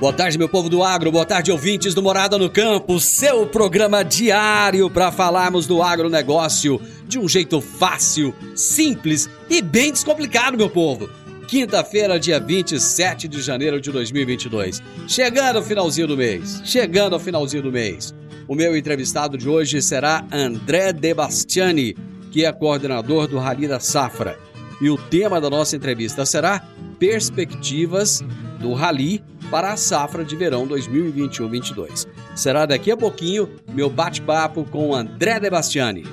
Boa tarde, meu povo do agro. Boa tarde, ouvintes do Morada no Campo. Seu programa diário para falarmos do agronegócio de um jeito fácil, simples e bem descomplicado, meu povo. Quinta-feira, dia 27 de janeiro de 2022. Chegando ao finalzinho do mês. Chegando ao finalzinho do mês. O meu entrevistado de hoje será André De Bastiani, que é coordenador do Rally da Safra. E o tema da nossa entrevista será Perspectivas do Rally para a safra de verão 2021-22. Será daqui a pouquinho meu bate-papo com André De Bastiani.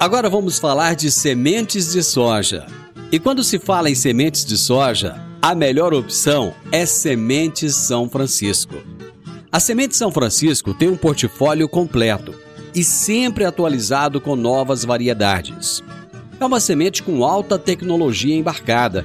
Agora vamos falar de sementes de soja. E quando se fala em sementes de soja, a melhor opção é Sementes São Francisco. A Semente São Francisco tem um portfólio completo e sempre atualizado com novas variedades. É uma semente com alta tecnologia embarcada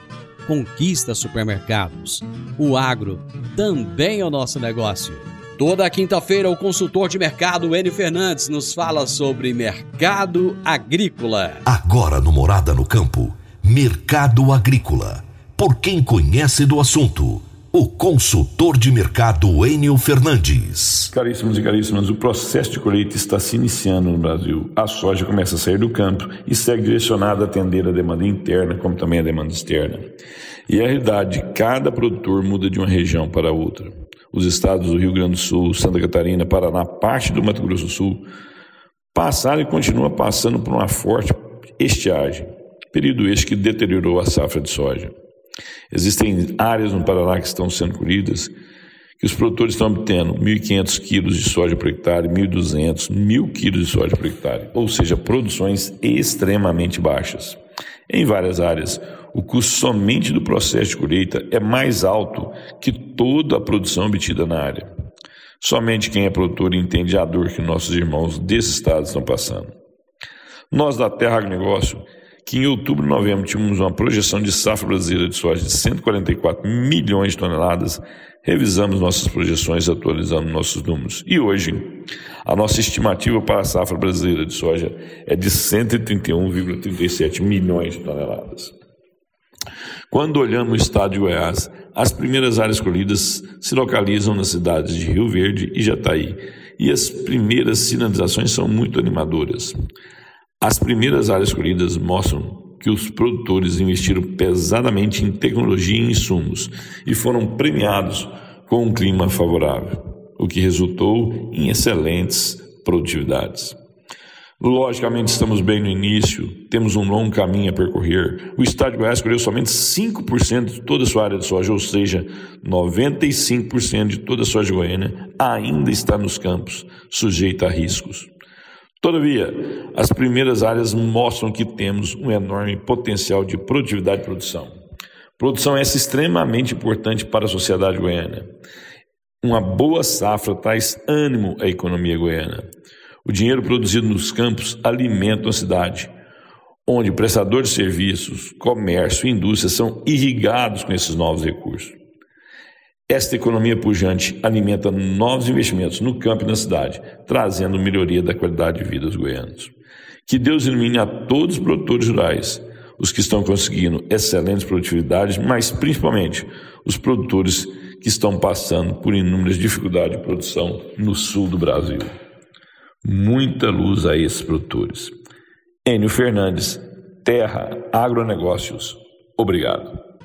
Conquista Supermercados. O agro também é o nosso negócio. Toda quinta-feira, o consultor de mercado Enio Fernandes nos fala sobre mercado agrícola. Agora no Morada no Campo, Mercado Agrícola. Por quem conhece do assunto o consultor de mercado Enio Fernandes. Caríssimos e caríssimas, o processo de colheita está se iniciando no Brasil. A soja começa a sair do campo e segue direcionada a atender a demanda interna, como também a demanda externa. E a realidade, cada produtor muda de uma região para outra. Os estados do Rio Grande do Sul, Santa Catarina, Paraná, parte do Mato Grosso do Sul, passaram e continuam passando por uma forte estiagem, período este que deteriorou a safra de soja. Existem áreas no Paraná que estão sendo colhidas que os produtores estão obtendo 1.500 quilos de soja por hectare, 1.200, 1.000 quilos de soja por hectare, ou seja, produções extremamente baixas. Em várias áreas, o custo somente do processo de colheita é mais alto que toda a produção obtida na área. Somente quem é produtor entende a dor que nossos irmãos desse estado estão passando. Nós da Terra Agronegócio que em outubro e novembro tínhamos uma projeção de safra brasileira de soja de 144 milhões de toneladas, revisamos nossas projeções atualizando nossos números. E hoje, a nossa estimativa para a safra brasileira de soja é de 131,37 milhões de toneladas. Quando olhamos o estado de Goiás, as primeiras áreas colhidas se localizam nas cidades de Rio Verde e Jataí, e as primeiras sinalizações são muito animadoras. As primeiras áreas colhidas mostram que os produtores investiram pesadamente em tecnologia e insumos e foram premiados com um clima favorável, o que resultou em excelentes produtividades. Logicamente, estamos bem no início, temos um longo caminho a percorrer. O Estado de Goiás colheu somente 5% de toda a sua área de soja, ou seja, 95% de toda a soja goiana ainda está nos campos, sujeita a riscos. Todavia, as primeiras áreas mostram que temos um enorme potencial de produtividade e produção. Produção essa extremamente importante para a sociedade goiana. Uma boa safra traz ânimo à economia goiana. O dinheiro produzido nos campos alimenta a cidade, onde prestadores de serviços, comércio e indústria são irrigados com esses novos recursos. Esta economia pujante alimenta novos investimentos no campo e na cidade, trazendo melhoria da qualidade de vida dos goianos. Que Deus ilumine a todos os produtores rurais, os que estão conseguindo excelentes produtividades, mas principalmente os produtores que estão passando por inúmeras dificuldades de produção no sul do Brasil. Muita luz a esses produtores. Enio Fernandes, Terra Agronegócios. Obrigado.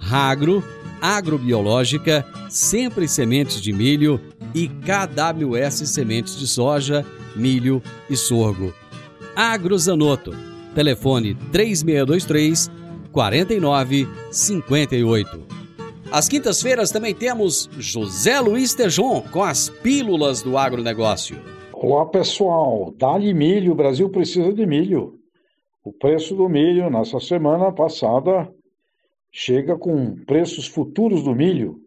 Ragro, Agrobiológica, Sempre Sementes de Milho e KWS Sementes de Soja, Milho e Sorgo. Agrozanoto, telefone 3623 4958. Às quintas-feiras também temos José Luiz Tejon com as pílulas do agronegócio. Olá pessoal, dá-lhe milho, o Brasil precisa de milho. O preço do milho nessa semana passada chega com preços futuros do milho,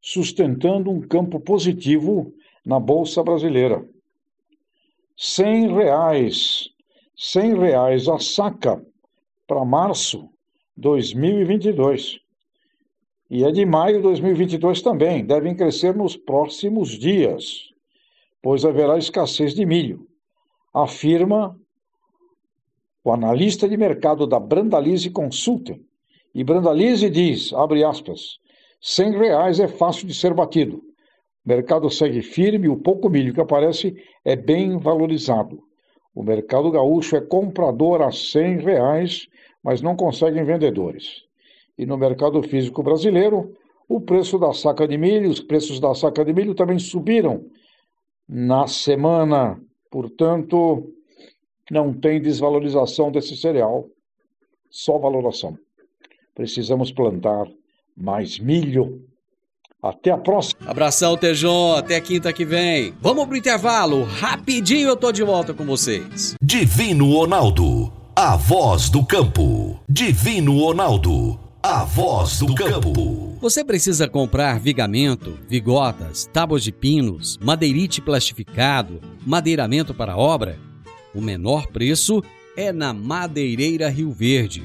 sustentando um campo positivo na Bolsa Brasileira. R$ reais, R$ reais a saca para março 2022. E é de maio de 2022 também, devem crescer nos próximos dias, pois haverá escassez de milho, afirma o analista de mercado da Brandalize Consulting, e Brandalize diz, abre aspas, 100 reais é fácil de ser batido. O mercado segue firme o pouco milho que aparece é bem valorizado. O mercado gaúcho é comprador a 100 reais, mas não conseguem vendedores. E no mercado físico brasileiro, o preço da saca de milho, os preços da saca de milho também subiram na semana. Portanto, não tem desvalorização desse cereal, só valoração. Precisamos plantar mais milho. Até a próxima. Abração, Tejon. Até quinta que vem. Vamos pro intervalo. Rapidinho eu tô de volta com vocês. Divino Ronaldo, a voz do campo. Divino Ronaldo, a voz do campo. Você precisa comprar vigamento, vigotas, tábuas de pinos, madeirite plastificado, madeiramento para obra? O menor preço é na Madeireira Rio Verde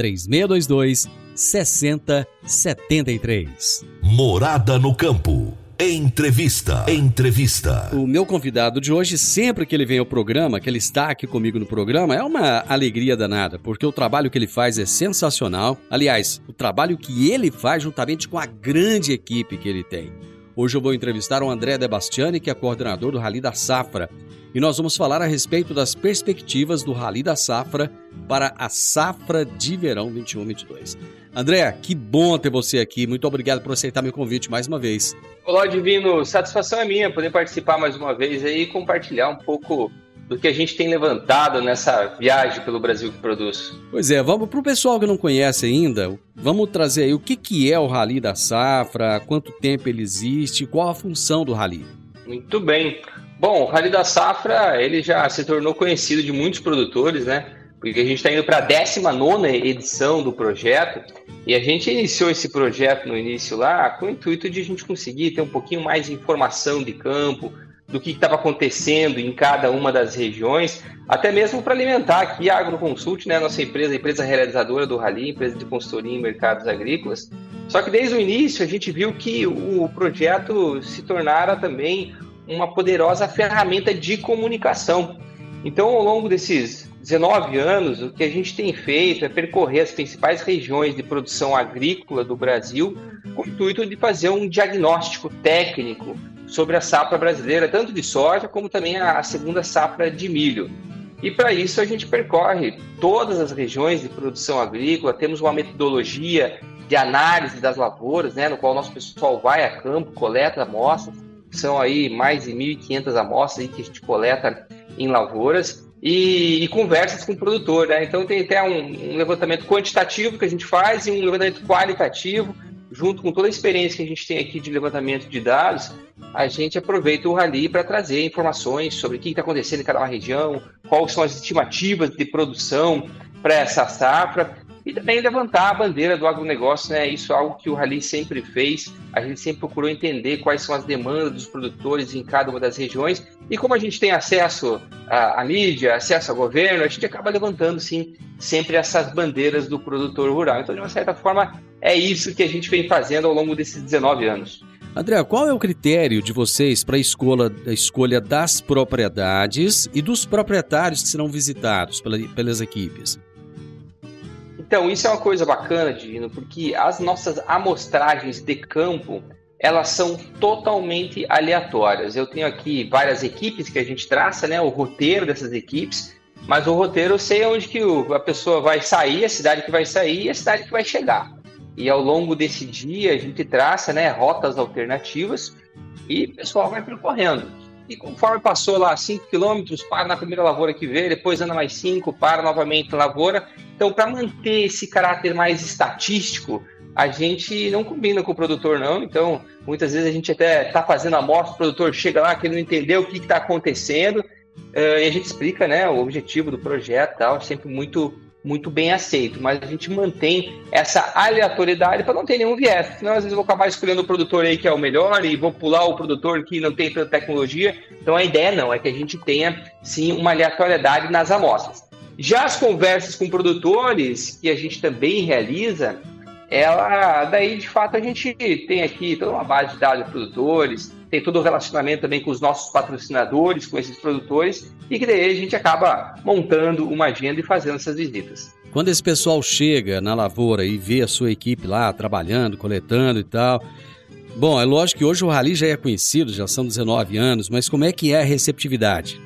3622 6073. Morada no campo. Entrevista. Entrevista. O meu convidado de hoje, sempre que ele vem ao programa, que ele está aqui comigo no programa, é uma alegria danada, porque o trabalho que ele faz é sensacional. Aliás, o trabalho que ele faz juntamente com a grande equipe que ele tem. Hoje eu vou entrevistar o André Debastiani, que é coordenador do Rally da Safra e nós vamos falar a respeito das perspectivas do Rally da Safra para a safra de verão 21-22. André, que bom ter você aqui. Muito obrigado por aceitar meu convite mais uma vez. Olá, Divino. Satisfação é minha poder participar mais uma vez e compartilhar um pouco do que a gente tem levantado nessa viagem pelo Brasil que produz. Pois é, vamos para o pessoal que não conhece ainda, vamos trazer aí o que, que é o Rally da Safra, quanto tempo ele existe, qual a função do Rally. Muito bem. Bom, o Rally da Safra ele já se tornou conhecido de muitos produtores, né? Porque a gente está indo para a 19 edição do projeto e a gente iniciou esse projeto no início lá com o intuito de a gente conseguir ter um pouquinho mais de informação de campo, do que estava acontecendo em cada uma das regiões, até mesmo para alimentar aqui a Agroconsult, né, nossa empresa, a empresa realizadora do Rally, empresa de consultoria em mercados agrícolas. Só que desde o início a gente viu que o projeto se tornara também uma poderosa ferramenta de comunicação. Então, ao longo desses 19 anos, o que a gente tem feito é percorrer as principais regiões de produção agrícola do Brasil com o intuito de fazer um diagnóstico técnico sobre a safra brasileira, tanto de soja como também a segunda safra de milho. E para isso a gente percorre todas as regiões de produção agrícola, temos uma metodologia de análise das lavouras, né, no qual o nosso pessoal vai a campo, coleta amostras, são aí mais de 1.500 amostras que a gente coleta em lavouras, e, e, conversas com o produtor. Né? Então tem até um, um, levantamento quantitativo que a gente faz e um levantamento qualitativo, junto com toda a experiência que a gente tem aqui de levantamento de dados, a gente aproveita o Rally para trazer informações sobre o que está acontecendo em cada região, quais são as estimativas de produção para essa safra e também levantar a bandeira do agronegócio, né? Isso é algo que o Rally sempre fez. A gente sempre procurou entender quais são as demandas dos produtores em cada uma das regiões. E como a gente tem acesso à, à mídia, acesso ao governo, a gente acaba levantando, sim, sempre essas bandeiras do produtor rural. Então, de uma certa forma, é isso que a gente vem fazendo ao longo desses 19 anos. André, qual é o critério de vocês para a escolha, das propriedades e dos proprietários que serão visitados pela, pelas equipes? Então, isso é uma coisa bacana, Divino, porque as nossas amostragens de campo, elas são totalmente aleatórias. Eu tenho aqui várias equipes que a gente traça, né, o roteiro dessas equipes, mas o roteiro eu sei onde que a pessoa vai sair, a cidade que vai sair e a cidade que vai chegar. E ao longo desse dia a gente traça, né, rotas alternativas e o pessoal vai percorrendo. E conforme passou lá 5 quilômetros, para na primeira lavoura que vê, depois anda mais 5, para novamente lavoura. Então, para manter esse caráter mais estatístico, a gente não combina com o produtor, não. Então, muitas vezes a gente até está fazendo a amostra, o produtor chega lá querendo entender o que está acontecendo, uh, e a gente explica né, o objetivo do projeto tal, sempre muito muito bem aceito, mas a gente mantém essa aleatoriedade para não ter nenhum viés, senão às vezes eu vou acabar escolhendo o produtor aí que é o melhor e vou pular o produtor que não tem tanta tecnologia. Então a ideia não, é que a gente tenha sim uma aleatoriedade nas amostras. Já as conversas com produtores, que a gente também realiza, ela daí de fato a gente tem aqui toda uma base de dados de produtores, tem todo o relacionamento também com os nossos patrocinadores, com esses produtores, e que daí a gente acaba montando uma agenda e fazendo essas visitas. Quando esse pessoal chega na lavoura e vê a sua equipe lá trabalhando, coletando e tal, bom, é lógico que hoje o Rally já é conhecido, já são 19 anos, mas como é que é a receptividade?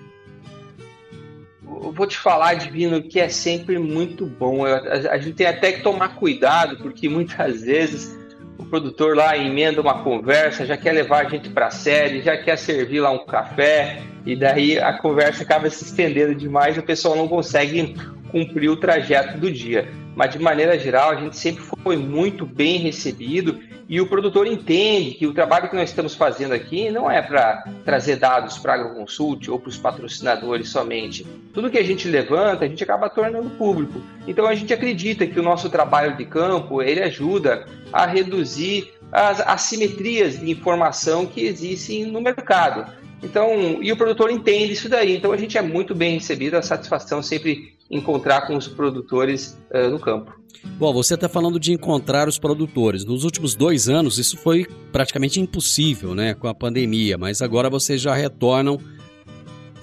Eu vou te falar, Divino, que é sempre muito bom. A, a gente tem até que tomar cuidado, porque muitas vezes o produtor lá emenda uma conversa, já quer levar a gente para a série, já quer servir lá um café, e daí a conversa acaba se estendendo demais e o pessoal não consegue cumprir o trajeto do dia. Mas de maneira geral, a gente sempre foi muito bem recebido e o produtor entende que o trabalho que nós estamos fazendo aqui não é para trazer dados para a AgroConsult ou para os patrocinadores somente. Tudo que a gente levanta, a gente acaba tornando público. Então a gente acredita que o nosso trabalho de campo ele ajuda a reduzir as assimetrias de informação que existem no mercado. Então, e o produtor entende isso daí. Então a gente é muito bem recebido, a satisfação sempre encontrar com os produtores uh, no campo. Bom, você está falando de encontrar os produtores. Nos últimos dois anos, isso foi praticamente impossível, né, com a pandemia. Mas agora vocês já retornam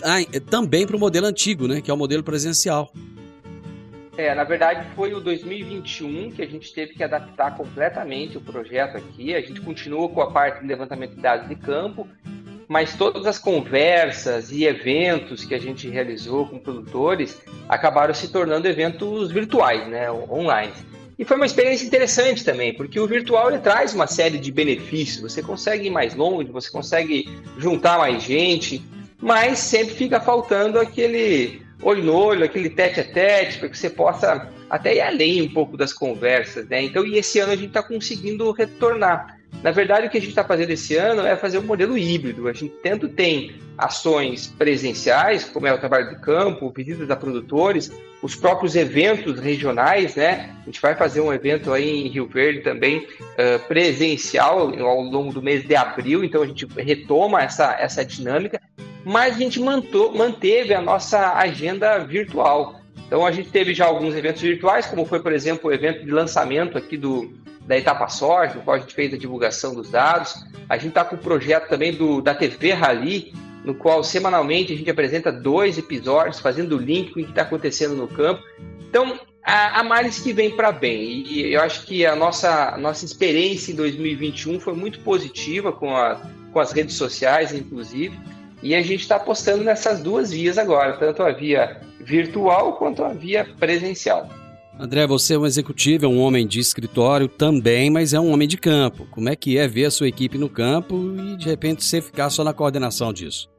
ah, também para o modelo antigo, né, que é o modelo presencial. É, na verdade foi o 2021 que a gente teve que adaptar completamente o projeto aqui. A gente continua com a parte de levantamento de dados de campo mas todas as conversas e eventos que a gente realizou com produtores acabaram se tornando eventos virtuais, né, online. E foi uma experiência interessante também, porque o virtual ele traz uma série de benefícios. Você consegue ir mais longe, você consegue juntar mais gente, mas sempre fica faltando aquele olho no olho, aquele tete a tete, para que você possa até ir além um pouco das conversas, né? Então, e esse ano a gente está conseguindo retornar. Na verdade, o que a gente está fazendo esse ano é fazer um modelo híbrido. A gente tanto tem ações presenciais, como é o trabalho de campo, visitas a produtores, os próprios eventos regionais, né? A gente vai fazer um evento aí em Rio Verde também uh, presencial ao longo do mês de abril, então a gente retoma essa, essa dinâmica mas a gente mantou, manteve a nossa agenda virtual. Então a gente teve já alguns eventos virtuais, como foi, por exemplo, o evento de lançamento aqui do, da Etapa Sorte, no qual a gente fez a divulgação dos dados. A gente está com o projeto também do, da TV Rally, no qual semanalmente a gente apresenta dois episódios, fazendo o link com o que está acontecendo no campo. Então, a, males que vem para bem. E eu acho que a nossa, a nossa experiência em 2021 foi muito positiva com, a, com as redes sociais, inclusive. E a gente está apostando nessas duas vias agora, tanto a via virtual quanto a via presencial. André, você é um executivo, é um homem de escritório também, mas é um homem de campo. Como é que é ver a sua equipe no campo e de repente você ficar só na coordenação disso?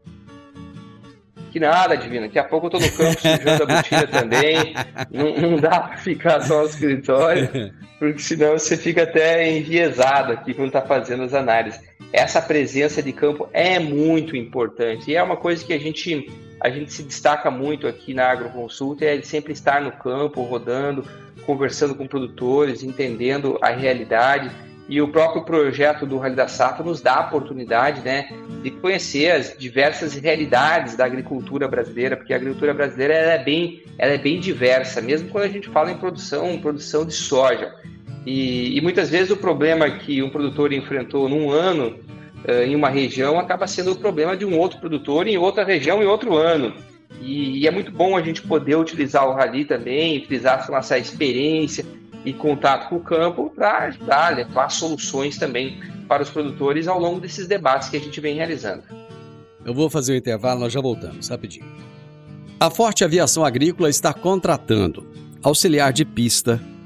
Que nada, Divina. Daqui a pouco eu tô no campo sujando a botina também. Não, não, dá para ficar só no escritório, porque senão você fica até enviesado aqui quando tá fazendo as análises. Essa presença de campo é muito importante e é uma coisa que a gente, a gente se destaca muito aqui na Agroconsulta, é sempre estar no campo, rodando, conversando com produtores, entendendo a realidade e o próprio projeto do Rally da Safra nos dá a oportunidade né, de conhecer as diversas realidades da agricultura brasileira, porque a agricultura brasileira é, bem, ela é bem diversa, mesmo quando a gente fala em produção, produção de soja. E, e muitas vezes o problema que um produtor enfrentou num ano uh, em uma região acaba sendo o problema de um outro produtor em outra região em outro ano. E, e é muito bom a gente poder utilizar o Rally também, utilizar essa experiência, e contato com o campo para ajudar, levar soluções também para os produtores ao longo desses debates que a gente vem realizando. Eu vou fazer o intervalo, nós já voltamos, rapidinho. A Forte Aviação Agrícola está contratando auxiliar de pista,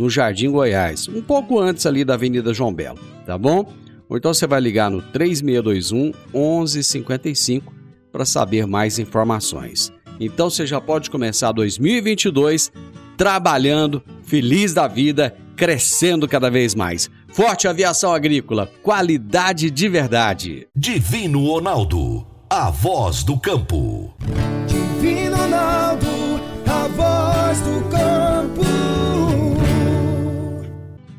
no Jardim Goiás, um pouco antes ali da Avenida João Belo, tá bom? Ou então você vai ligar no 3621 1155 para saber mais informações. Então você já pode começar 2022 trabalhando, feliz da vida crescendo cada vez mais. Forte Aviação Agrícola, qualidade de verdade. Divino Ronaldo, a voz do campo. Divino Ronaldo, a voz do campo.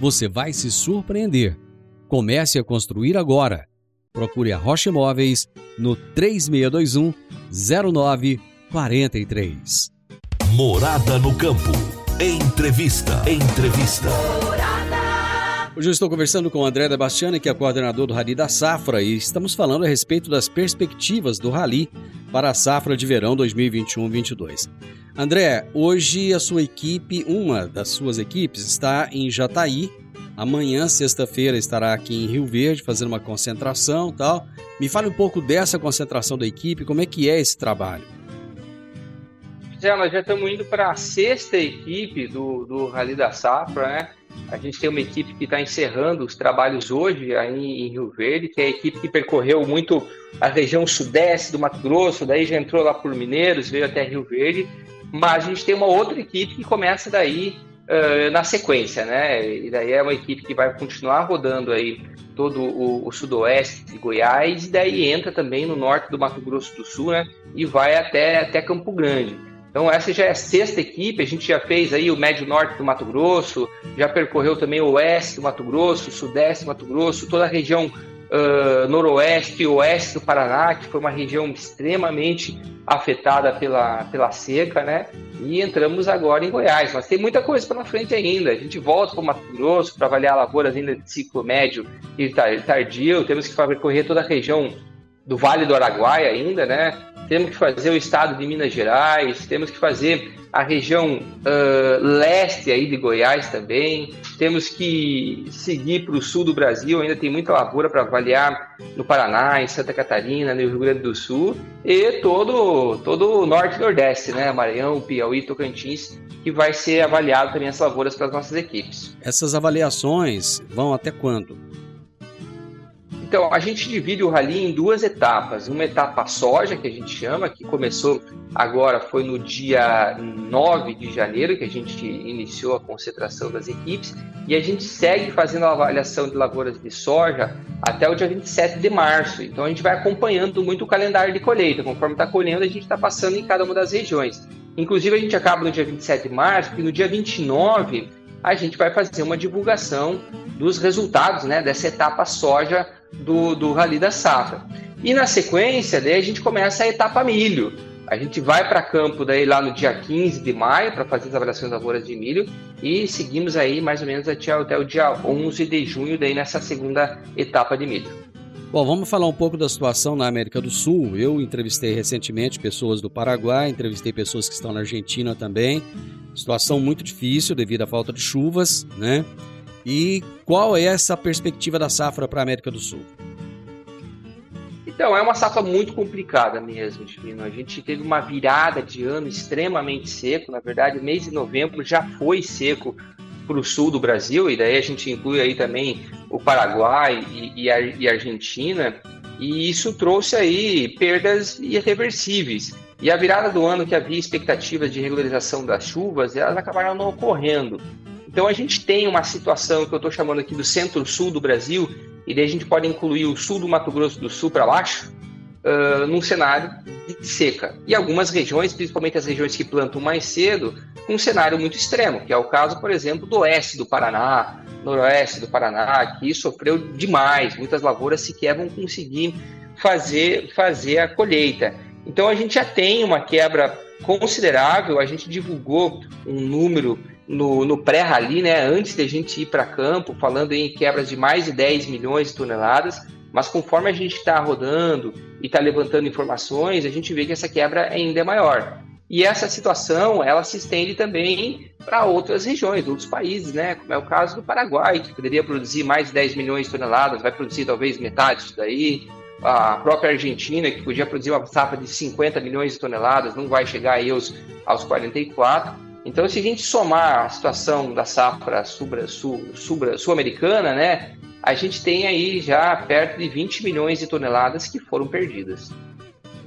você vai se surpreender. Comece a construir agora. Procure a Rocha Imóveis no 3621 0943. Morada no campo. Entrevista. Entrevista. Hoje eu estou conversando com o André Dabastiani, que é coordenador do Rally da Safra, e estamos falando a respeito das perspectivas do Rally para a safra de verão 2021-22. André, hoje a sua equipe, uma das suas equipes, está em Jataí. Amanhã, sexta-feira, estará aqui em Rio Verde fazendo uma concentração tal. Me fale um pouco dessa concentração da equipe, como é que é esse trabalho? Já, nós já estamos indo para a sexta equipe do, do Rally da Safra, né? A gente tem uma equipe que está encerrando os trabalhos hoje aí em Rio Verde, que é a equipe que percorreu muito a região sudeste do Mato Grosso, daí já entrou lá por Mineiros, veio até Rio Verde. Mas a gente tem uma outra equipe que começa daí uh, na sequência, né? E daí é uma equipe que vai continuar rodando aí todo o, o, sudoeste de Goiás e daí entra também no norte do Mato Grosso do Sul, né? E vai até, até Campo Grande. Então essa já é a sexta equipe, a gente já fez aí o médio norte do Mato Grosso, já percorreu também o oeste do Mato Grosso, sudeste do Mato Grosso, toda a região uh, noroeste e oeste do Paraná, que foi uma região extremamente afetada pela, pela seca, né? E entramos agora em Goiás, mas tem muita coisa pela frente ainda. A gente volta para o Mato Grosso para avaliar lavouras ainda de ciclo médio e tardio, temos que percorrer toda a região do Vale do Araguaia ainda, né? Temos que fazer o estado de Minas Gerais, temos que fazer a região uh, leste aí de Goiás também, temos que seguir para o sul do Brasil, ainda tem muita lavoura para avaliar no Paraná, em Santa Catarina, no Rio Grande do Sul e todo, todo o norte e nordeste, né? Maranhão, Piauí, Tocantins, que vai ser avaliado também as lavouras para as nossas equipes. Essas avaliações vão até quando? Então, a gente divide o rally em duas etapas. Uma etapa soja, que a gente chama, que começou agora, foi no dia 9 de janeiro, que a gente iniciou a concentração das equipes, e a gente segue fazendo a avaliação de lavouras de soja até o dia 27 de março. Então, a gente vai acompanhando muito o calendário de colheita. Conforme está colhendo, a gente está passando em cada uma das regiões. Inclusive, a gente acaba no dia 27 de março, e no dia 29 a gente vai fazer uma divulgação dos resultados né, dessa etapa soja do, do Rally da Safra. E na sequência, daí a gente começa a etapa milho. A gente vai para campo daí lá no dia 15 de maio para fazer as avaliações das lavouras de milho e seguimos aí mais ou menos até, até o dia 11 de junho daí nessa segunda etapa de milho. Bom, vamos falar um pouco da situação na América do Sul. Eu entrevistei recentemente pessoas do Paraguai, entrevistei pessoas que estão na Argentina também. Situação muito difícil devido à falta de chuvas, né? E qual é essa perspectiva da safra para a América do Sul? Então, é uma safra muito complicada mesmo, Divino. A gente teve uma virada de ano extremamente seco. Na verdade, o mês de novembro já foi seco para o sul do Brasil, e daí a gente inclui aí também o Paraguai e, e, a, e a Argentina, e isso trouxe aí perdas irreversíveis. E a virada do ano que havia expectativas de regularização das chuvas, elas acabaram não ocorrendo. Então a gente tem uma situação que eu estou chamando aqui do centro-sul do Brasil, e daí a gente pode incluir o sul do Mato Grosso do Sul para baixo, uh, num cenário de seca. E algumas regiões, principalmente as regiões que plantam mais cedo, um cenário muito extremo, que é o caso, por exemplo, do oeste do Paraná, noroeste do Paraná, que sofreu demais. Muitas lavouras sequer vão conseguir fazer, fazer a colheita. Então a gente já tem uma quebra considerável, a gente divulgou um número no, no pré-rally, né, antes de a gente ir para campo, falando em quebras de mais de 10 milhões de toneladas, mas conforme a gente está rodando e está levantando informações, a gente vê que essa quebra ainda é maior. E essa situação, ela se estende também para outras regiões, outros países, né? Como é o caso do Paraguai, que poderia produzir mais de 10 milhões de toneladas, vai produzir talvez metade disso daí. A própria Argentina, que podia produzir uma safra de 50 milhões de toneladas, não vai chegar aí aos, aos 44. Então, se a gente somar a situação da safra sul-americana, né, a gente tem aí já perto de 20 milhões de toneladas que foram perdidas.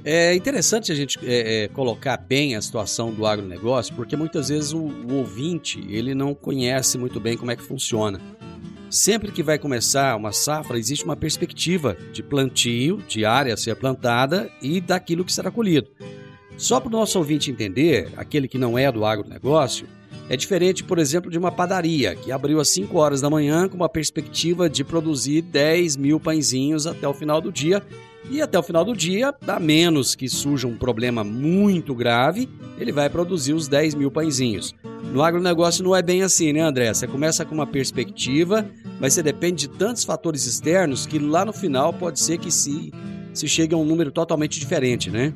É interessante a gente é, é, colocar bem a situação do agronegócio, porque muitas vezes o, o, ouvinte ele não conhece muito bem como é que funciona. Sempre que vai começar uma safra, existe uma perspectiva de plantio, de área a ser plantada e daquilo que será colhido. Só para o nosso ouvinte entender, aquele que não é do agronegócio, é diferente, por exemplo, de uma padaria que abriu às 5 horas da manhã com uma perspectiva de produzir 10 mil pãezinhos até o final do dia. E até o final do dia, a menos que surja um problema muito grave, ele vai produzir os 10 mil pãezinhos. No agronegócio não é bem assim, né, André? Você começa com uma perspectiva, mas você depende de tantos fatores externos que lá no final pode ser que se, se chegue a um número totalmente diferente, né?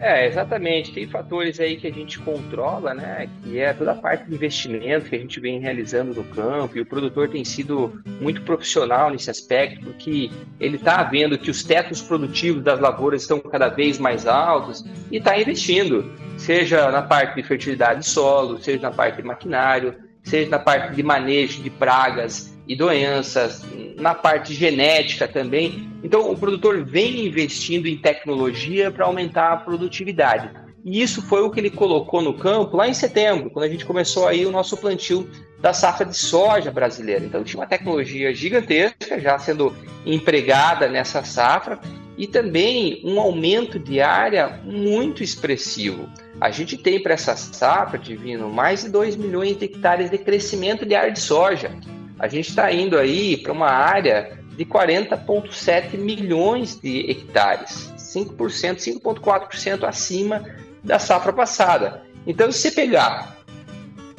É, exatamente. Tem fatores aí que a gente controla, né? Que é toda a parte de investimento que a gente vem realizando no campo. E o produtor tem sido muito profissional nesse aspecto, porque ele está vendo que os tetos produtivos das lavouras estão cada vez mais altos e está investindo, seja na parte de fertilidade de solo, seja na parte de maquinário, seja na parte de manejo de pragas e doenças, na parte genética também. Então, o produtor vem investindo em tecnologia para aumentar a produtividade. E isso foi o que ele colocou no campo lá em setembro, quando a gente começou aí o nosso plantio da safra de soja brasileira. Então, tinha uma tecnologia gigantesca já sendo empregada nessa safra e também um aumento de área muito expressivo. A gente tem para essa safra, Divino, mais de 2 milhões de hectares de crescimento de área de soja a gente está indo aí para uma área de 40,7 milhões de hectares, 5%, 5,4% acima da safra passada. Então, se você pegar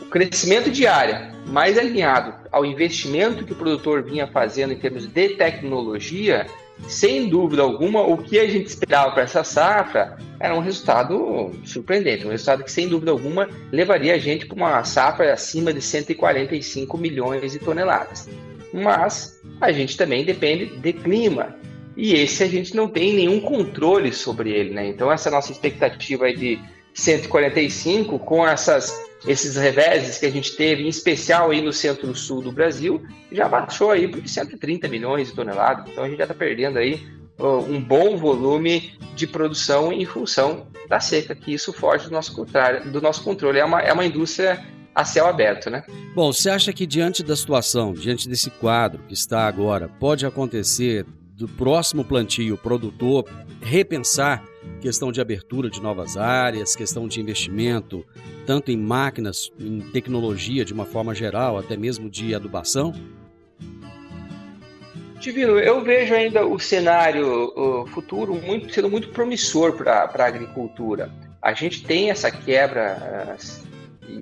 o crescimento de área mais alinhado ao investimento que o produtor vinha fazendo em termos de tecnologia, sem dúvida alguma, o que a gente esperava para essa safra era um resultado surpreendente, um resultado que, sem dúvida alguma, levaria a gente para uma safra acima de 145 milhões de toneladas. Mas a gente também depende de clima. E esse a gente não tem nenhum controle sobre ele, né? Então, essa nossa expectativa de 145, com essas esses reveses que a gente teve, em especial aí no centro-sul do Brasil, já baixou aí por 130 milhões de toneladas. Então a gente já está perdendo aí um bom volume de produção em função da seca, que isso foge do nosso, do nosso controle. É uma, é uma indústria a céu aberto, né? Bom, você acha que diante da situação, diante desse quadro que está agora, pode acontecer do próximo plantio o produtor repensar questão de abertura de novas áreas, questão de investimento, tanto em máquinas, em tecnologia de uma forma geral, até mesmo de adubação? Divino, eu vejo ainda o cenário futuro muito, sendo muito promissor para a agricultura. A gente tem essa quebra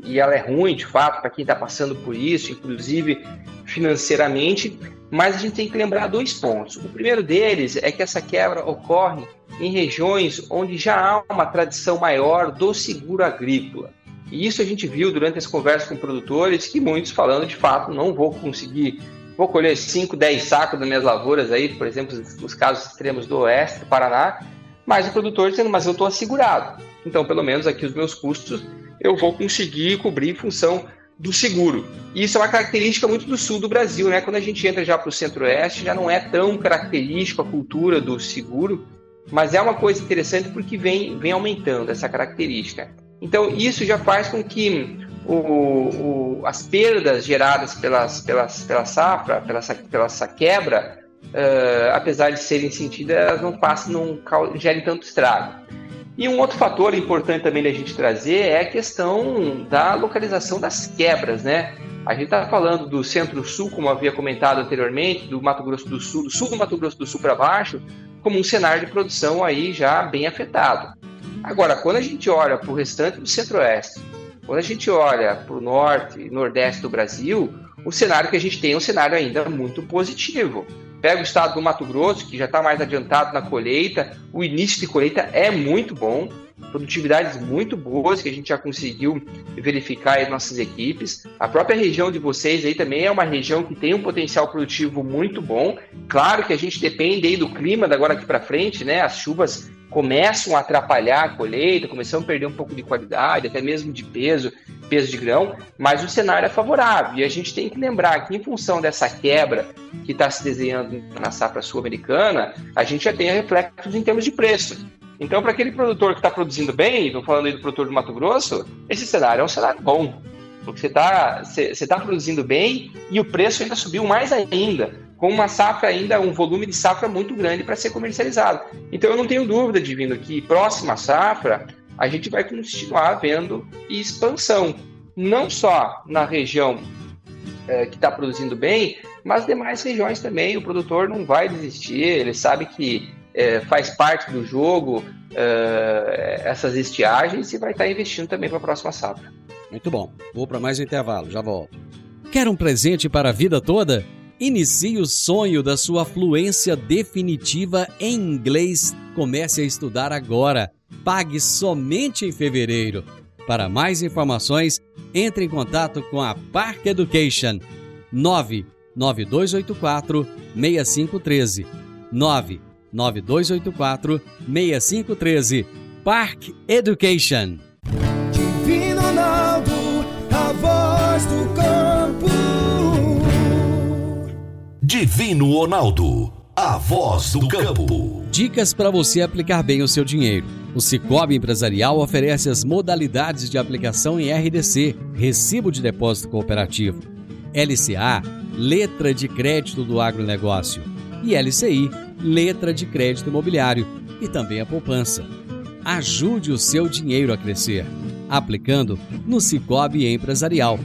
e ela é ruim de fato para quem está passando por isso, inclusive financeiramente, mas a gente tem que lembrar dois pontos. O primeiro deles é que essa quebra ocorre em regiões onde já há uma tradição maior do seguro agrícola. E isso a gente viu durante as conversas com produtores, que muitos falando de fato, não vou conseguir, vou colher 5, 10 sacos das minhas lavouras aí, por exemplo, os casos extremos do oeste do Paraná, mas o produtor dizendo, mas eu estou assegurado. Então, pelo menos aqui os meus custos eu vou conseguir cobrir em função do seguro. E isso é uma característica muito do sul do Brasil, né? Quando a gente entra já para o centro-oeste, já não é tão característico a cultura do seguro, mas é uma coisa interessante porque vem, vem aumentando essa característica. Então, isso já faz com que o, o, as perdas geradas pelas, pelas, pela safra, pela, pela essa quebra, uh, apesar de serem sentidas, elas não passam, não gerem tanto estrago. E um outro fator importante também da gente trazer é a questão da localização das quebras, né? A gente está falando do centro-sul, como havia comentado anteriormente, do Mato Grosso do Sul, do sul do Mato Grosso do Sul para baixo, como um cenário de produção aí já bem afetado. Agora, quando a gente olha para o restante do centro-oeste, quando a gente olha para o norte e nordeste do Brasil, o cenário que a gente tem é um cenário ainda muito positivo. Pega o estado do Mato Grosso, que já está mais adiantado na colheita, o início de colheita é muito bom, produtividades muito boas que a gente já conseguiu verificar em nossas equipes. A própria região de vocês aí também é uma região que tem um potencial produtivo muito bom. Claro que a gente depende aí do clima da agora aqui para frente, né? As chuvas começam a atrapalhar a colheita, começam a perder um pouco de qualidade, até mesmo de peso, peso de grão, mas o cenário é favorável. E a gente tem que lembrar que, em função dessa quebra que está se desenhando na safra sul-americana, a gente já tem reflexos em termos de preço. Então, para aquele produtor que está produzindo bem, estou falando aí do produtor do Mato Grosso, esse cenário é um cenário bom. Porque você está você, você tá produzindo bem e o preço ainda subiu mais ainda, com uma safra ainda, um volume de safra muito grande para ser comercializado. Então eu não tenho dúvida de vindo que próxima safra a gente vai continuar vendo expansão, não só na região é, que está produzindo bem, mas demais regiões também. O produtor não vai desistir, ele sabe que é, faz parte do jogo é, essas estiagens e vai estar investindo também para a próxima safra. Muito bom. Vou para mais um intervalo, já volto. Quer um presente para a vida toda? Inicie o sonho da sua fluência definitiva em inglês. Comece a estudar agora. Pague somente em fevereiro. Para mais informações, entre em contato com a Park Education 99284 6513 99284 6513 Park Education Divino Ronaldo, a voz do campo. Divino Ronaldo, a voz do campo. Dicas para você aplicar bem o seu dinheiro. O Cicobi Empresarial oferece as modalidades de aplicação em RDC, Recibo de Depósito Cooperativo, LCA, Letra de Crédito do Agronegócio, e LCI, Letra de Crédito Imobiliário, e também a poupança. Ajude o seu dinheiro a crescer aplicando no Cicobi Empresarial.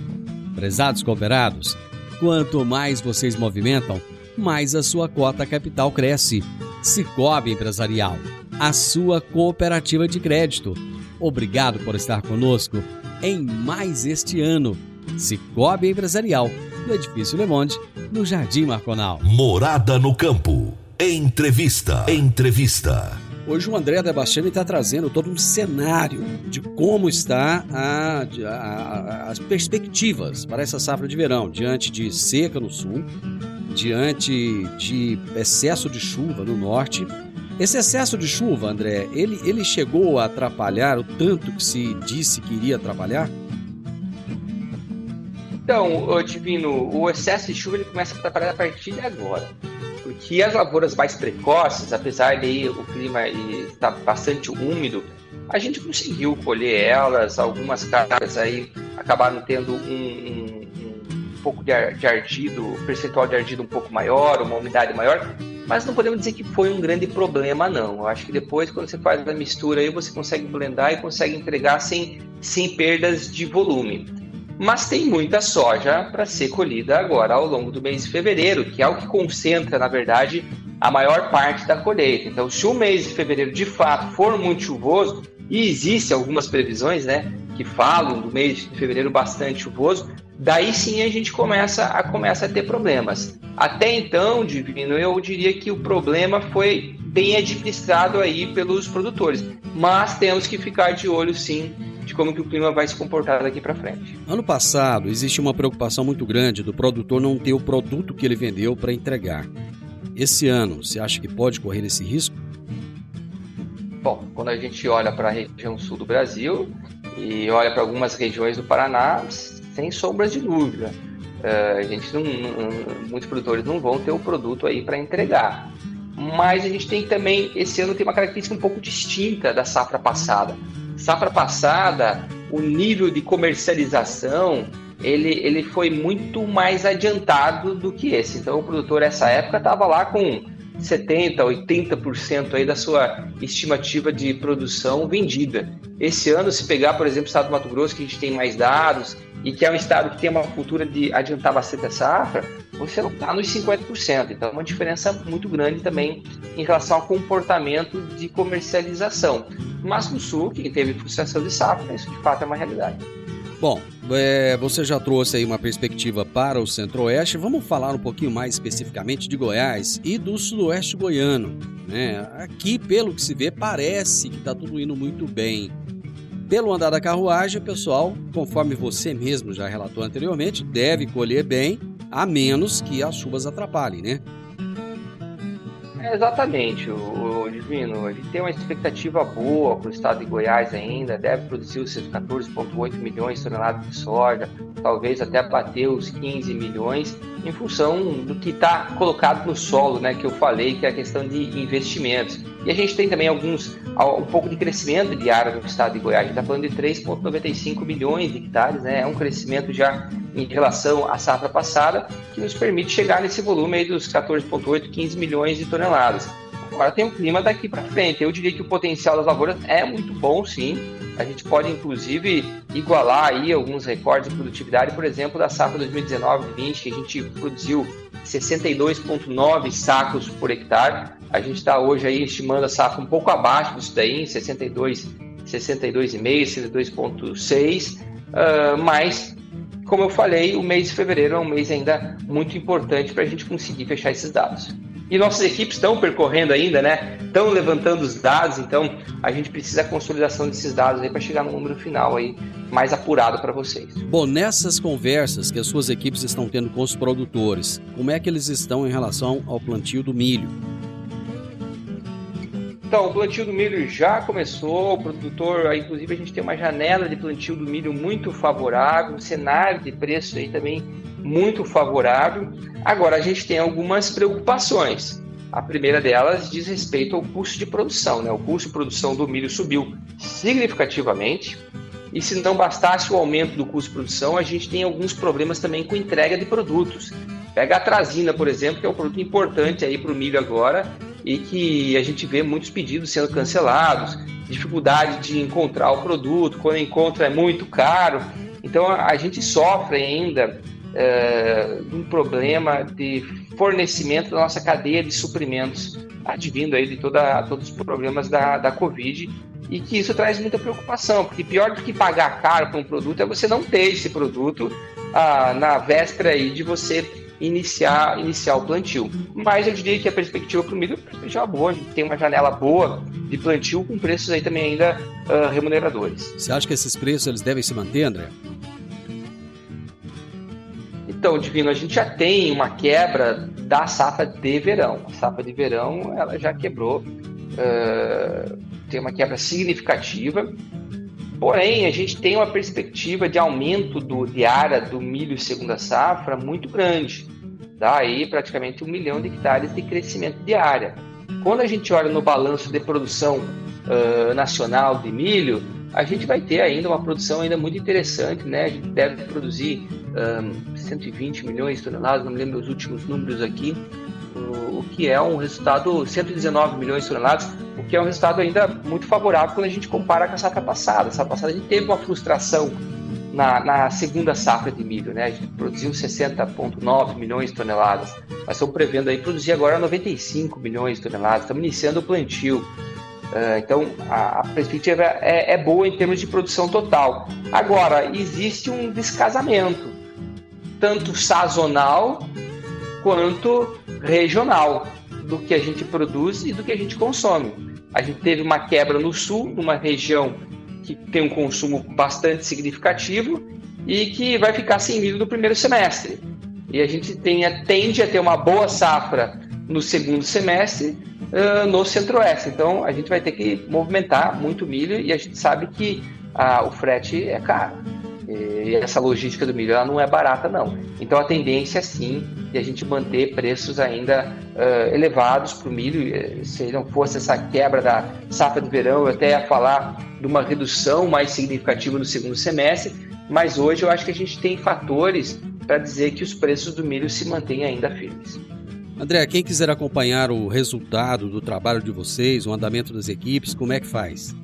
Prezados cooperados, quanto mais vocês movimentam, mais a sua cota capital cresce. Cicobi Empresarial, a sua cooperativa de crédito. Obrigado por estar conosco em mais este ano. Cicobi Empresarial, no Edifício Le Monde, no Jardim Marconal. Morada no Campo. Entrevista. Entrevista. Hoje o André Debastiani está trazendo todo um cenário de como está a, a, a, as perspectivas para essa safra de verão, diante de seca no sul, diante de excesso de chuva no norte. Esse excesso de chuva, André, ele, ele chegou a atrapalhar o tanto que se disse que iria atrapalhar? Então, Divino, o excesso de chuva ele começa a atrapalhar a partir de agora porque as lavouras mais precoces, apesar de o clima estar bastante úmido, a gente conseguiu colher elas, algumas cargas aí acabaram tendo um, um, um pouco de, de ardido, percentual de ardido um pouco maior, uma umidade maior, mas não podemos dizer que foi um grande problema, não. Eu acho que depois, quando você faz a mistura aí, você consegue blendar e consegue entregar sem, sem perdas de volume mas tem muita soja para ser colhida agora ao longo do mês de fevereiro, que é o que concentra, na verdade, a maior parte da colheita. Então, se o mês de fevereiro de fato for muito chuvoso, e existem algumas previsões, né, que falam do mês de fevereiro bastante chuvoso, daí sim a gente começa a começa a ter problemas. Até então, Divino, eu diria que o problema foi bem administrado aí pelos produtores, mas temos que ficar de olho sim de como que o clima vai se comportar daqui para frente. Ano passado, existe uma preocupação muito grande do produtor não ter o produto que ele vendeu para entregar. Esse ano, você acha que pode correr esse risco? Bom, quando a gente olha para a região sul do Brasil e olha para algumas regiões do Paraná, sem sombras de dúvida, uh, a gente não, não, muitos produtores não vão ter o produto aí para entregar. Mas a gente tem também, esse ano tem uma característica um pouco distinta da safra passada Safra passada, o nível de comercialização ele, ele foi muito mais adiantado do que esse. Então o produtor essa época estava lá com 70, 80% aí da sua estimativa de produção vendida. Esse ano, se pegar, por exemplo, o estado do Mato Grosso, que a gente tem mais dados, e que é um estado que tem uma cultura de adiantar bastante a safra, você não está nos 50%. Então, é uma diferença muito grande também em relação ao comportamento de comercialização. Mas no Sul, que teve frustração de safra, isso de fato é uma realidade. Bom, é, você já trouxe aí uma perspectiva para o Centro-Oeste. Vamos falar um pouquinho mais especificamente de Goiás e do Sudoeste goiano. Né? Aqui, pelo que se vê, parece que está tudo indo muito bem. Pelo andar da carruagem, pessoal, conforme você mesmo já relatou anteriormente, deve colher bem, a menos que as chuvas atrapalhem, né? É, exatamente, o, o, Divino. Gente tem uma expectativa boa para o estado de Goiás ainda, deve produzir os seus 14,8 milhões de toneladas de soja, talvez até bater os 15 milhões, em função do que está colocado no solo, né, que eu falei, que é a questão de investimentos. E a gente tem também alguns, um pouco de crescimento de área no estado de Goiás, a gente está falando de 3,95 milhões de hectares, né, é um crescimento já em relação à safra passada, que nos permite chegar nesse volume aí dos 14,8, 15 milhões de toneladas. Agora tem o clima daqui para frente. Eu diria que o potencial das lavouras é muito bom, sim. A gente pode inclusive igualar aí alguns recordes de produtividade, por exemplo, da safra 2019-20, que a gente produziu 62,9 sacos por hectare. A gente está hoje aí estimando a safra um pouco abaixo disso daí, em 62, 62,5, 62,6, uh, mas como eu falei, o mês de fevereiro é um mês ainda muito importante para a gente conseguir fechar esses dados. E nossas equipes estão percorrendo ainda, né? Estão levantando os dados, então a gente precisa da consolidação desses dados aí para chegar no número final aí mais apurado para vocês. Bom, nessas conversas que as suas equipes estão tendo com os produtores, como é que eles estão em relação ao plantio do milho? Então, o plantio do milho já começou, o produtor, inclusive a gente tem uma janela de plantio do milho muito favorável, um cenário de preço aí também muito favorável. Agora, a gente tem algumas preocupações. A primeira delas diz respeito ao custo de produção. Né? O custo de produção do milho subiu significativamente. E se não bastasse o aumento do custo de produção, a gente tem alguns problemas também com entrega de produtos. Pega a trazina, por exemplo, que é um produto importante aí para o milho agora, e que a gente vê muitos pedidos sendo cancelados, dificuldade de encontrar o produto, quando encontra é muito caro. Então a gente sofre ainda é, um problema de fornecimento da nossa cadeia de suprimentos, advindo aí de toda, todos os problemas da, da Covid, e que isso traz muita preocupação, porque pior do que pagar caro por um produto é você não ter esse produto ah, na véspera aí de você iniciar, iniciar o plantio. Mas eu diria que a perspectiva para o milho é já boa, a gente tem uma janela boa de plantio com preços aí também ainda uh, remuneradores. Você acha que esses preços eles devem se manter, André? Então, Divino, a gente já tem uma quebra da safra de verão. A safra de verão ela já quebrou, uh, tem uma quebra significativa. Porém, a gente tem uma perspectiva de aumento do, de área do milho segunda safra muito grande. Dá aí praticamente um milhão de hectares de crescimento de área. Quando a gente olha no balanço de produção uh, nacional de milho, a gente vai ter ainda uma produção ainda muito interessante, né? A gente deve produzir um, 120 milhões de toneladas, não me lembro os últimos números aqui, o, que é um resultado, 119 milhões de toneladas, o que é um resultado ainda muito favorável quando a gente compara com a safra passada. A safra passada a gente teve uma frustração na, na segunda safra de milho, né? A gente produziu 60,9 milhões de toneladas, mas estamos prevendo aí produzir agora 95 milhões de toneladas. Estamos iniciando o plantio. Uh, então, a, a perspectiva é, é, boa em termos de produção total. Agora, existe um descasamento, tanto sazonal quanto regional, do que a gente produz e do que a gente consome. A gente teve uma quebra no sul, numa região que tem um consumo bastante significativo e que vai ficar sem milho no primeiro semestre. E a gente tem, tende a ter uma boa safra no segundo semestre uh, no centro-oeste. Então a gente vai ter que movimentar muito milho e a gente sabe que uh, o frete é caro. E essa logística do milho ela não é barata, não. Então a tendência é sim de a gente manter preços ainda uh, elevados para o milho. Se não fosse essa quebra da safra de verão, eu até ia falar de uma redução mais significativa no segundo semestre, mas hoje eu acho que a gente tem fatores para dizer que os preços do milho se mantêm ainda firmes. André, quem quiser acompanhar o resultado do trabalho de vocês, o andamento das equipes, como é que faz?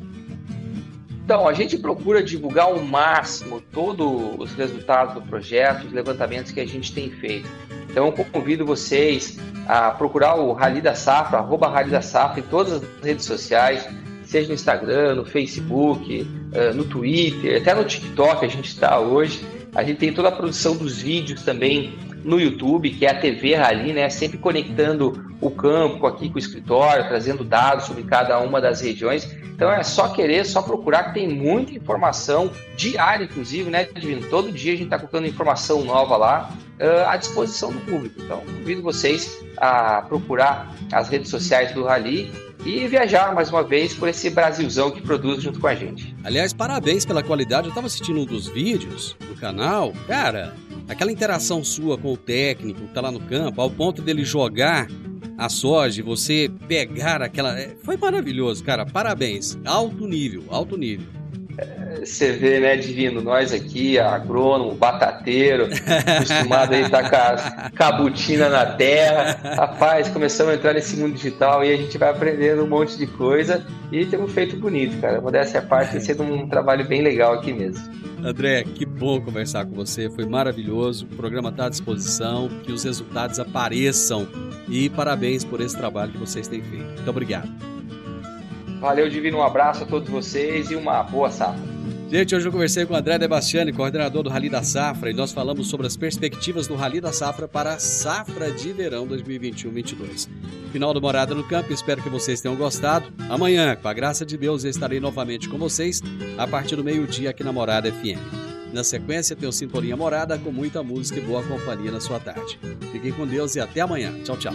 Então, a gente procura divulgar ao máximo todos os resultados do projeto, os levantamentos que a gente tem feito. Então, eu convido vocês a procurar o Rally da Safra, arroba Rally da Safra em todas as redes sociais, seja no Instagram, no Facebook, eh, no Twitter, até no TikTok a gente está hoje. A gente tem toda a produção dos vídeos também no YouTube, que é a TV Rally, né? Sempre conectando o campo aqui com o escritório, trazendo dados sobre cada uma das regiões. Então é só querer, só procurar, que tem muita informação diária, inclusive, né, Divino? Todo dia a gente está colocando informação nova lá uh, à disposição do público. Então, convido vocês a procurar as redes sociais do Rally e viajar mais uma vez por esse Brasilzão que produz junto com a gente. Aliás, parabéns pela qualidade. Eu estava assistindo um dos vídeos do canal. Cara, aquela interação sua com o técnico que tá lá no campo, ao ponto dele jogar a soja, você pegar aquela. É, foi maravilhoso, cara. Parabéns. Alto nível, alto nível. Você vê, né, Divino, nós aqui, agrônomo, batateiro, acostumado a estar com a cabutina na terra. Rapaz, começamos a entrar nesse mundo digital e a gente vai aprendendo um monte de coisa e temos feito bonito, cara. Modéstia à parte, tem sido um trabalho bem legal aqui mesmo. André, que bom conversar com você, foi maravilhoso. O programa está à disposição, que os resultados apareçam e parabéns por esse trabalho que vocês têm feito. Muito obrigado. Valeu, Divino. Um abraço a todos vocês e uma boa safra. Gente, hoje eu conversei com o André Debastiani, coordenador do Rally da Safra, e nós falamos sobre as perspectivas do Rally da Safra para a safra de verão 2021-22. Final do Morada no Campo, espero que vocês tenham gostado. Amanhã, com a graça de Deus, eu estarei novamente com vocês a partir do meio-dia aqui na Morada FM. Na sequência, tem o Sintonia Morada com muita música e boa companhia na sua tarde. Fiquem com Deus e até amanhã. Tchau, tchau.